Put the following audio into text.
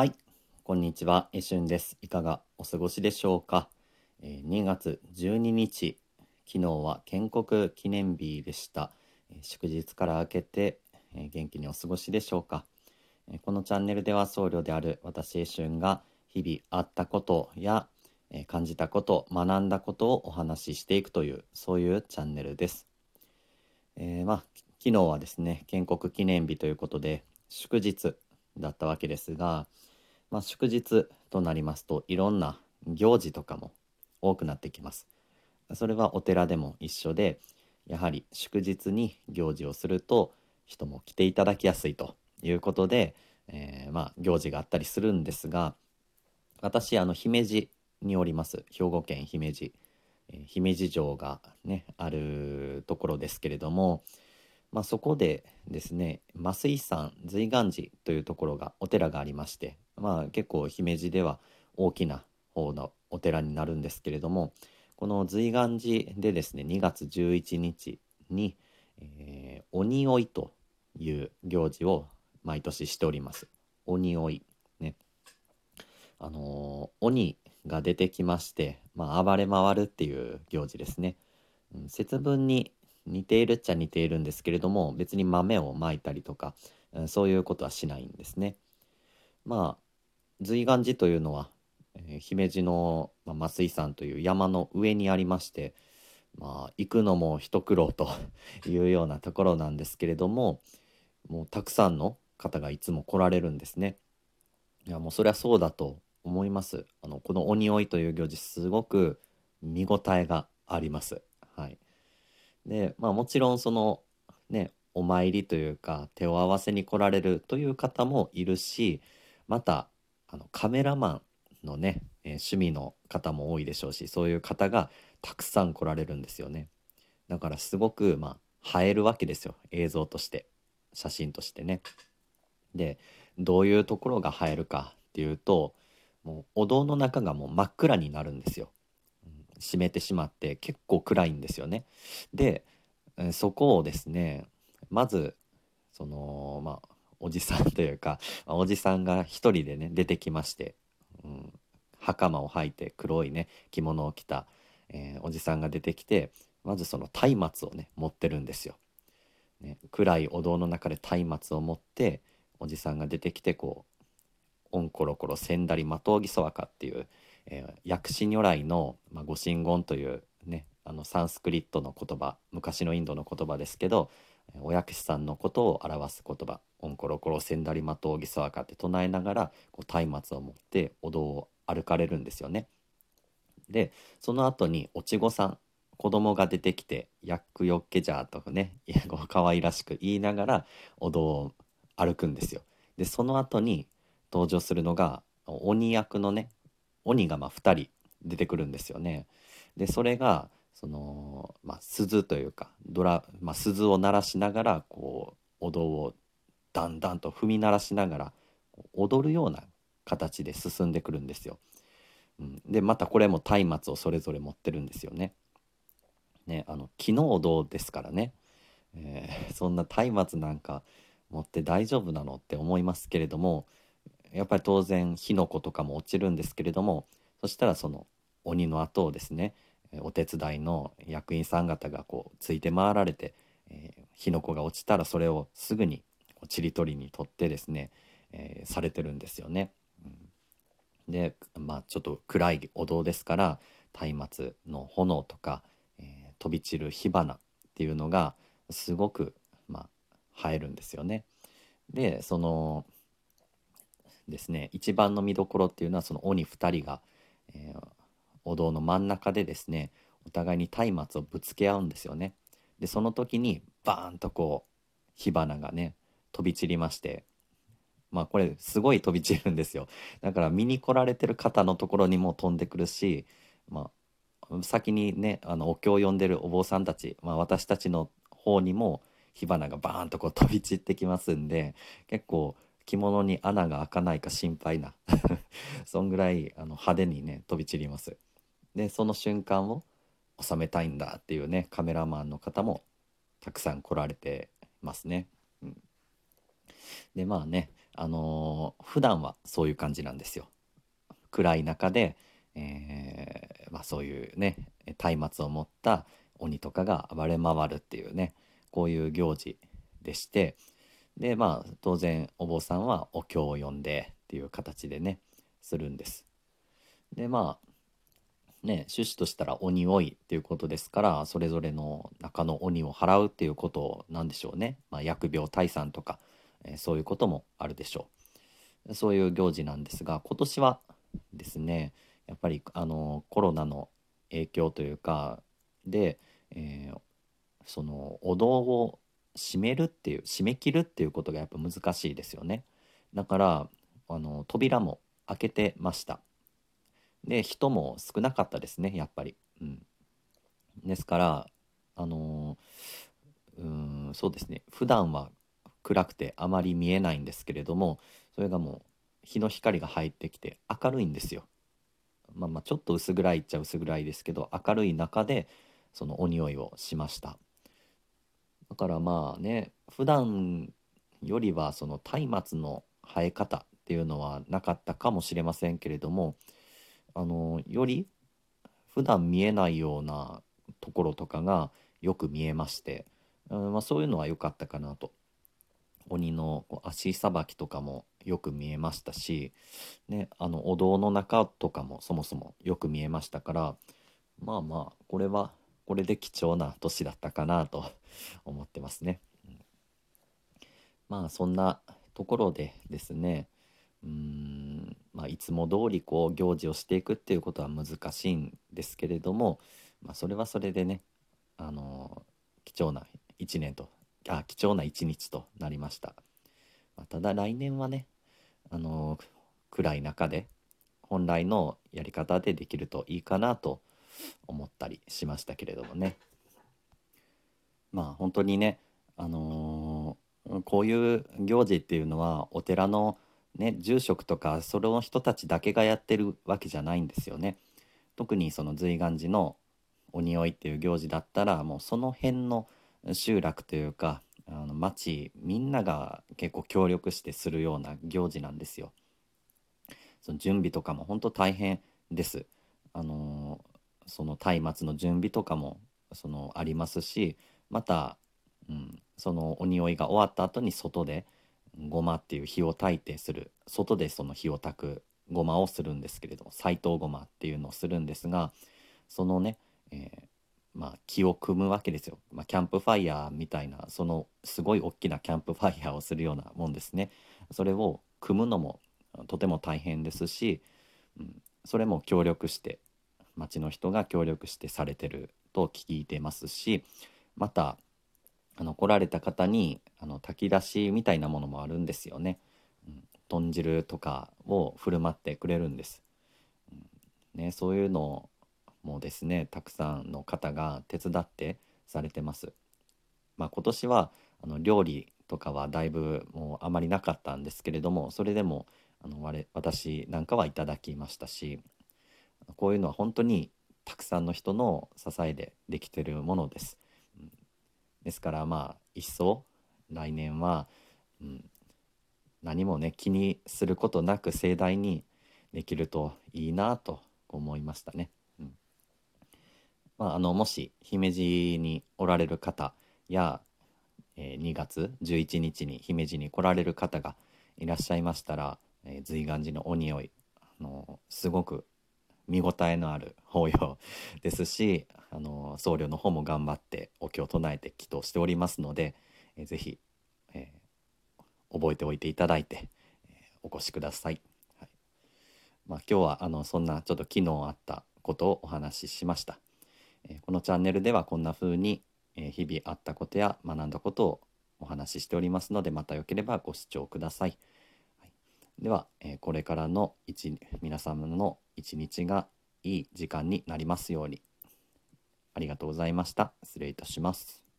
はい、こんにちは、えしゅんです。いかがお過ごしでしょうか？えー2月12日、昨日は建国記念日でした。えー祝日から明けて、えー元気にお過ごしでしょうか？えーこのチャンネルでは僧侶である私えしゅんが日々あったことや、えー感じたこと、学んだことをお話ししていくという、そういうチャンネルです。えーまあ昨日はですね建国記念日ということで祝日だったわけですが、まあ、祝日となりますといろんな行事とかも多くなってきます。それはお寺でも一緒でやはり祝日に行事をすると人も来ていただきやすいということで、えーまあ、行事があったりするんですが私あの姫路におります兵庫県姫路、えー姫路城がねあるところですけれども、まあ、そこでですね増井山随願寺というところがお寺がありまして、まあ、結構姫路では大きな方のお寺になるんですけれどもこの随願寺でですね2月11日に、えー鬼追いという行事を毎年しております。鬼追いねあのー鬼が出てきまして、まあ、暴れ回るっていう行事ですね。節分に似ているっちゃ似ているんですけれども別に豆をまいたりとか、うんそういうことはしないんですね。まあ随願寺というのは、えー姫路の、まあ、増井山という山の上にありまして、まあ、行くのも一苦労と いうようなところなんですけれどももうたくさんの方がいつも来られるんですね。いやもうそりゃそうだと思います。あのこの鬼追いという行事すごく見応えがあります。でまあもちろんそのねお参りというか手を合わせに来られるという方もいるしまたあのカメラマンのね、えー趣味の方も多いでしょうしそういう方がたくさん来られるんですよね。だからすごくまあ映えるわけですよ映像として写真としてね。でどういうところが映えるかっていうともうお堂の中がもう真っ暗になるんですよ。閉めてしまって結構暗いんですよね。でそこをですねまずそのまあおじさんというか おじさんが一人でね出てきまして、うん、袴を履いて黒いね着物を着た、えーおじさんが出てきてまずその松明をね持ってるんですよ。ね、暗いお堂の中で松明を持っておじさんが出てきてこう「オンコロコロセンダリマトウギソワカ」っていう、えー薬師如来の、まあ、ご神言というねあのサンスクリットの言葉昔のインドの言葉ですけどお薬師さんのことを表す言葉「オンコロコロセンダリマトウギソワカ」って唱えながらこう松明を持ってお堂を歩かれるんですよね。でその後におちごさん子供が出てきて「ヤックヨッケジャー」とかねいやこう可愛らしく言いながらお堂を歩くんですよ。でその後に登場するのが鬼役のね鬼がま2人出てくるんですよね。でそれがその、まあ、鈴というかドラ、まあ、鈴を鳴らしながらこうお堂をだんだんと踏み鳴らしながら踊るような形で進んでくるんですよ。うん、でまたこれも松明をそれぞれ持ってるんですよね。ねあの木のお堂ですからね、えーそんな松明なんか持って大丈夫なのって思いますけれどもやっぱり当然火の粉とかも落ちるんですけれどもそしたらその鬼の後をですねお手伝いの役員さん方がこうついて回られて、えー火の粉が落ちたらそれをすぐにちり取りに取ってですね、えーされてるんですよね。うんでまあちょっと暗いお堂ですから松明の炎とか、えー飛び散る火花っていうのがすごくまあ映えるんですよね。でそのですね一番の見どころっていうのはその鬼2人が、えーお堂の真ん中でですねお互いに松明をぶつけ合うんですよね。でその時にバーンとこう火花がね飛び散りましてまあこれすごい飛び散るんですよだから見に来られてる方のところにも飛んでくるしまあ先にねあのお経を読んでるお坊さんたち、まあ、私たちの方にも火花がバーンとこう飛び散ってきますんで結構着物に穴が開かないか心配な そんぐらいあの派手にね飛び散りますでその瞬間を収めたいんだっていうねカメラマンの方もたくさん来られてますね。うん、でまあねあのー、普段はそういう感じなんですよ。暗い中で、えー、まあ、そういうね松明を持った鬼とかが暴れ回るっていうねこういう行事でしてでまあ当然お坊さんはお経を読んでっていう形でねするんです。でまあね趣旨としたら鬼追いっていうことですからそれぞれの中の鬼を払うっていうことなんでしょうね、まあ、疫病退散とか、えー、そういうこともあるでしょうそういう行事なんですが今年はですねやっぱりあのコロナの影響というかで、えー、そのお堂を閉めるっていう閉め切るっていうことがやっぱ難しいですよね。だからあの扉も開けてました。で人も少なかったですねやっぱり、うん、ですからあのうんそうですね。普段は暗くてあまり見えないんですけれどもそれがもう日の光が入ってきて明るいんですよ。まあまあちょっと薄暗いっちゃ薄暗いですけど明るい中でそのお匂いをしました。だからまあね普段よりはその松明の生え方っていうのはなかったかもしれませんけれどもあのより普段見えないようなところとかがよく見えまして、うんまあ、そういうのは良かったかなと。鬼の足さばきとかもよく見えましたし、ね、あのお堂の中とかもそもそもよく見えましたからまあまあこれはこれで貴重な年だったかなと思ってますね。うん、まあそんなところでですねうーん、まあ、いつも通りこう行事をしていくっていうことは難しいんですけれども、まあ、それはそれでね、あの貴重な1年とあ貴重な1日となりました。まあ、ただ来年はね、あの暗い中で本来のやり方でできるといいかなと思ったりしましたけれどもね。まあ本当にね、あのー、こういう行事っていうのはお寺のね、住職とかその人たちだけがやってるわけじゃないんですよね。特にその随願寺の鬼追いっていう行事だったらもうその辺の集落というかあの町みんなが結構協力してするような行事なんですよ。その準備とかも本当大変です。あのその松明の準備とかもそのありますしまた、うん、その鬼追いが終わった後に外でごまっていう火を焚いてする。外でその火を焚くごまをするんですけれども斎藤ごまっていうのをするんですがそのね、えー、まあ、木を組むわけですよ、まあ、キャンプファイヤーみたいなそのすごい大きなキャンプファイヤーをするようなもんですね。それを組むのもとても大変ですし、うん、それも協力して町の人が協力してされてると聞いてますしまたあの来られた方にあの炊き出しみたいなものもあるんですよね、うん、豚汁とかを振る舞ってくれるんです、うん、ね、そういうのもですねたくさんの方が手伝ってされてます、まあ、今年はあの料理とかはだいぶもうあまりなかったんですけれどもそれでもあの我私なんかはいただきましたしこういうのは本当にたくさんの人の支えでできてるものです。ですからまあ一層来年は、うん、何もね気にすることなく盛大にできるといいなと思いましたね。うんまあ、あのもし姫路におられる方や、えー、2月11日に姫路に来られる方がいらっしゃいましたら、えー、随願寺のお匂いあのすごく見応えのある法要ですし あの僧侶の方も頑張ってお経を唱えて祈祷しておりますので、えー、ぜひ、えー、覚えておいていただいて、えー、お越しください。はいまあ、今日はあのそんなちょっと機能あったことをお話ししました。えー、このチャンネルではこんな風に、え、日々あったことや学んだことをお話ししておりますのでまたよければご視聴ください。では、え、これからの一皆様の一日がいい時間になりますように。ありがとうございました。失礼いたします。